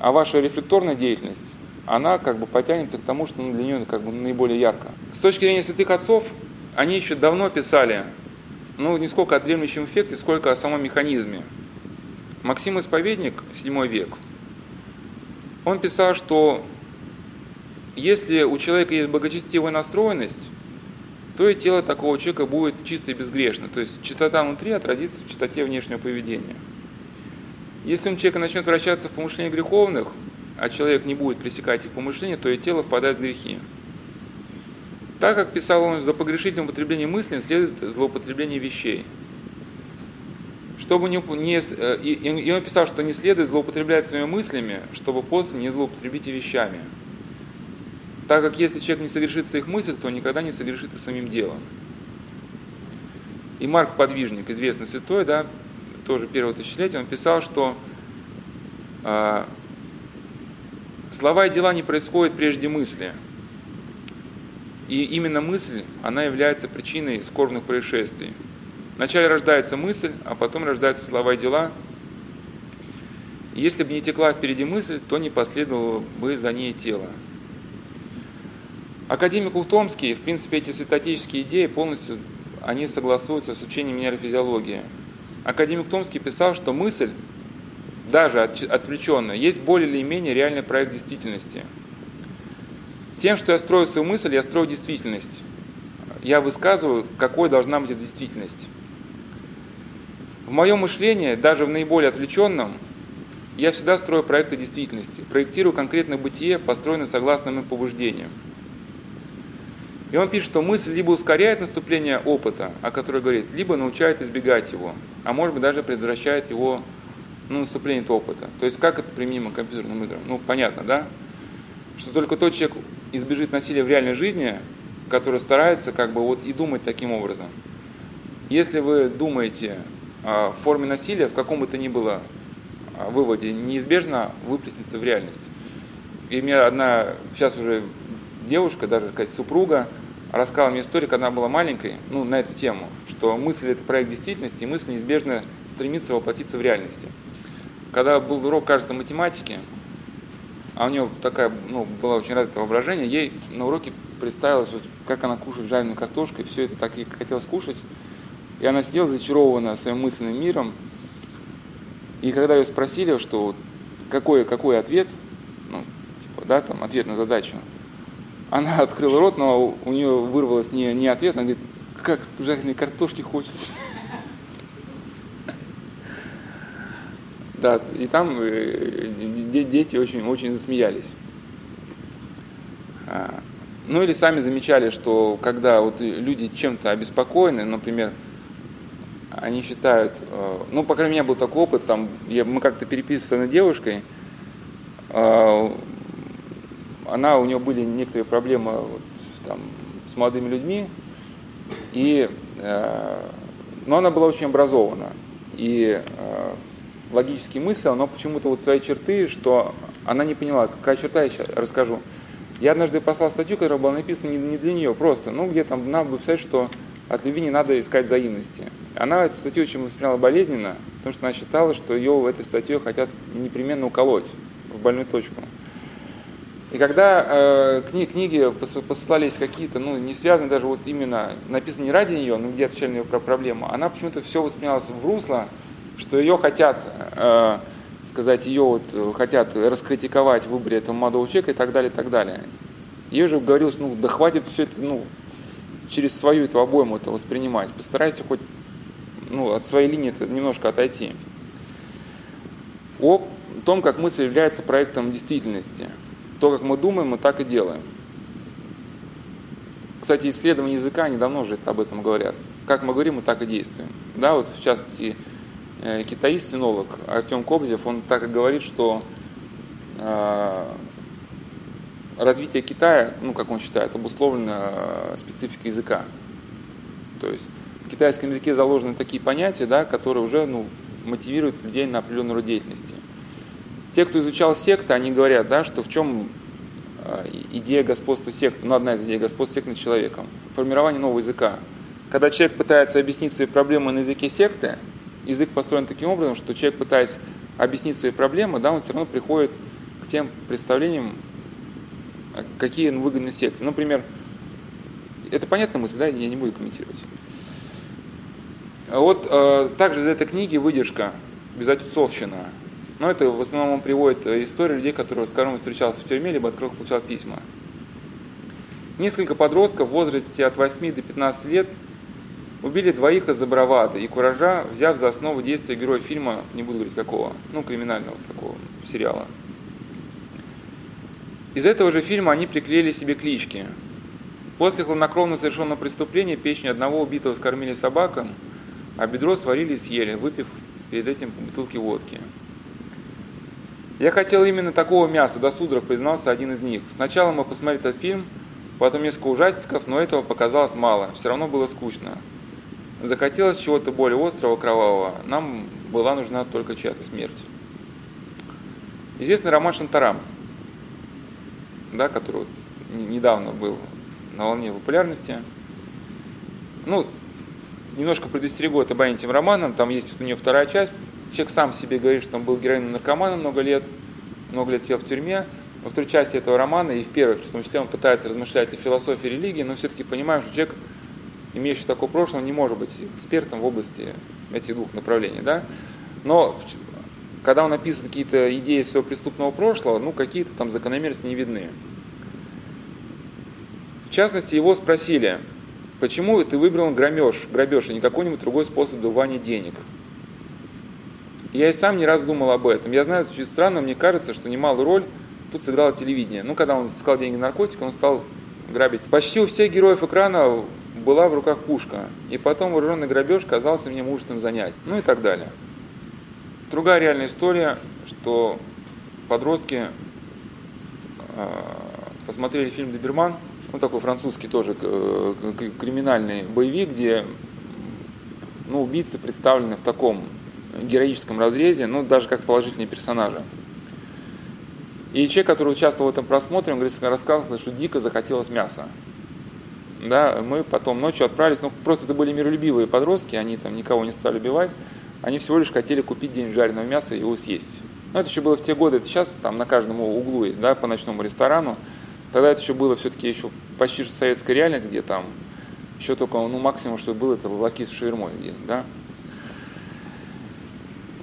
а ваша рефлекторная деятельность, она как бы потянется к тому, что ну, для нее как бы наиболее ярко. С точки зрения святых отцов, они еще давно писали, ну, не сколько о дремлющем эффекте, сколько о самом механизме. Максим Исповедник, 7 век, он писал, что если у человека есть благочестивая настроенность, то и тело такого человека будет чисто и безгрешно. То есть чистота внутри отразится в чистоте внешнего поведения. Если у человека начнет вращаться в помышления греховных, а человек не будет пресекать их помышления, то и тело впадает в грехи. Так как писал он, за погрешительное употребление мыслей следует злоупотребление вещей. Чтобы не, не, э, и, и он писал, что не следует злоупотреблять своими мыслями, чтобы после не злоупотребить и вещами. Так как если человек не согрешит в своих мыслях, то никогда не согрешит и самим делом. И Марк Подвижник, известный святой, да, тоже первого тысячелетия, он писал, что э, слова и дела не происходят прежде мысли. И именно мысль, она является причиной скорбных происшествий. Вначале рождается мысль, а потом рождаются слова и дела. Если бы не текла впереди мысль, то не последовало бы за ней тело. Академик Ухтомский, в принципе, эти святотеческие идеи полностью они согласуются с учением нейрофизиологии. Академик Томский писал, что мысль, даже отвлеченная, есть более или менее реальный проект действительности. Тем, что я строю свою мысль, я строю действительность. Я высказываю, какой должна быть эта действительность. В моем мышлении, даже в наиболее отвлеченном, я всегда строю проекты действительности, проектирую конкретное бытие, построенное согласно моим побуждениям. И он пишет, что мысль либо ускоряет наступление опыта, о котором говорит, либо научает избегать его, а может быть даже предотвращает его ну, наступление этого опыта. То есть как это применимо к компьютерным играм? Ну, понятно, да? Что только тот человек избежит насилия в реальной жизни, который старается как бы вот и думать таким образом. Если вы думаете в форме насилия, в каком бы то ни было выводе, неизбежно выплеснется в реальность. И мне одна, сейчас уже девушка, даже сказать, супруга, рассказала мне историю, когда она была маленькой, ну, на эту тему, что мысль – это проект действительности, и мысль неизбежно стремится воплотиться в реальности. Когда был урок, кажется, математики, а у нее такая, ну, была очень развитое воображение, ей на уроке представилось, вот, как она кушает жареную картошку, и все это так и хотелось кушать. И она сидела зачарованная своим мысленным миром. И когда ее спросили, что какой, какой ответ, ну, типа, да, там, ответ на задачу, она открыла рот, но у нее вырвалось не, не ответ, она говорит, как жареной картошки хочется. Да, и там э, дети очень, очень засмеялись. А, ну или сами замечали, что когда вот люди чем-то обеспокоены, например, они считают, э, ну, по крайней мере, был такой опыт, там, я, мы как-то переписывались с одной девушкой, э, она, у нее были некоторые проблемы вот, там, с молодыми людьми, и, э, но она была очень образована, и логические мысли, но почему-то вот свои черты, что она не поняла, какая черта, я сейчас расскажу. Я однажды послал статью, которая была написана не, не для нее, просто, ну, где там надо было писать, что от любви не надо искать взаимности. Она эту статью очень восприняла болезненно, потому что она считала, что ее в этой статье хотят непременно уколоть в больную точку. И когда э, кни, книги посылались какие-то, ну, не связанные даже вот именно, написаны не ради нее, но где отвечали на ее проблему, она почему-то все воспринималась в русло, что ее хотят, э, сказать, ее вот э, хотят раскритиковать в выборе этого молодого человека и так далее, и так далее. Ей же говорилось, ну, да хватит все это, ну, через свою эту обойму это воспринимать. Постарайся хоть ну, от своей линии это немножко отойти. О том, как мысль является проектом действительности. То, как мы думаем, мы так и делаем. Кстати, исследования языка, они давно уже об этом говорят. Как мы говорим, мы так и действуем. Да, вот в частности, э, китаист-синолог Артем Кобзев, он так и говорит, что э, развитие Китая, ну, как он считает, обусловлено э, спецификой языка. То есть в китайском языке заложены такие понятия, да, которые уже ну, мотивируют людей на определенную род деятельности. Те, кто изучал секты, они говорят, да, что в чем э, идея господства секты, ну, одна из идей господства секты над человеком, формирование нового языка. Когда человек пытается объяснить свои проблемы на языке секты, язык построен таким образом, что человек, пытаясь объяснить свои проблемы, да, он все равно приходит к тем представлениям, какие выгодны секты. Например, это понятная мысль, да, я не буду комментировать. А вот э, также из этой книги выдержка «Безотцовщина». Но это в основном приводит э, историю людей, которые, с которыми встречался в тюрьме, либо от которых получал письма. Несколько подростков в возрасте от 8 до 15 лет убили двоих из-за и куража, взяв за основу действия героя фильма, не буду говорить какого, ну, криминального такого сериала. Из этого же фильма они приклеили себе клички. После хладнокровно совершенного преступления печень одного убитого скормили собакам, а бедро сварили и съели, выпив перед этим бутылки водки. Я хотел именно такого мяса, до судорог признался один из них. Сначала мы посмотрели этот фильм, потом несколько ужастиков, но этого показалось мало, все равно было скучно. Захотелось чего-то более острого, кровавого. Нам была нужна только чья-то смерть. Известный роман Шантарам, да, который вот недавно был на волне популярности. Ну, немножко предостерегу обаяния этим романом, там есть у нее вторая часть. Человек сам себе говорит, что он был героином наркоманом много лет, много лет сидел в тюрьме. Во второй части этого романа и в первой, в том числе, он пытается размышлять о философии религии, но все-таки понимаем, что человек, имеющий такое прошлое, не может быть экспертом в области этих двух направлений. Да? Но когда он описывает какие-то идеи своего преступного прошлого, ну, какие-то там закономерности не видны. В частности, его спросили, почему ты выбрал грабеж, грабеж, а не какой-нибудь другой способ добывания денег? Я и сам не раз думал об этом. Я знаю, очень странно, мне кажется, что немалую роль тут сыграло телевидение. Ну, когда он искал деньги наркотик, он стал грабить. Почти у всех героев экрана была в руках пушка. И потом вооруженный грабеж казался мне мужественным занятием. Ну и так далее. Другая реальная история, что подростки э, посмотрели фильм «Доберман», ну, такой французский тоже криминальный боевик, где ну, убийцы представлены в таком героическом разрезе, ну, даже как положительные персонажи. И человек, который участвовал в этом просмотре, он говорит, рассказывал, что дико захотелось мяса. Да, мы потом ночью отправились, ну, просто это были миролюбивые подростки, они там никого не стали убивать, они всего лишь хотели купить день жареного мяса и его съесть. Но это еще было в те годы, это сейчас там на каждом углу есть, да, по ночному ресторану, Тогда это еще было все-таки еще почти же советская реальность, где там еще только, ну, максимум, что было, это лаки с шавермой, где, да.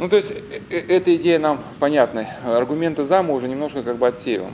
Ну, то есть, э, э, эта идея нам понятна. Аргументы за мы уже немножко как бы отсеиваем.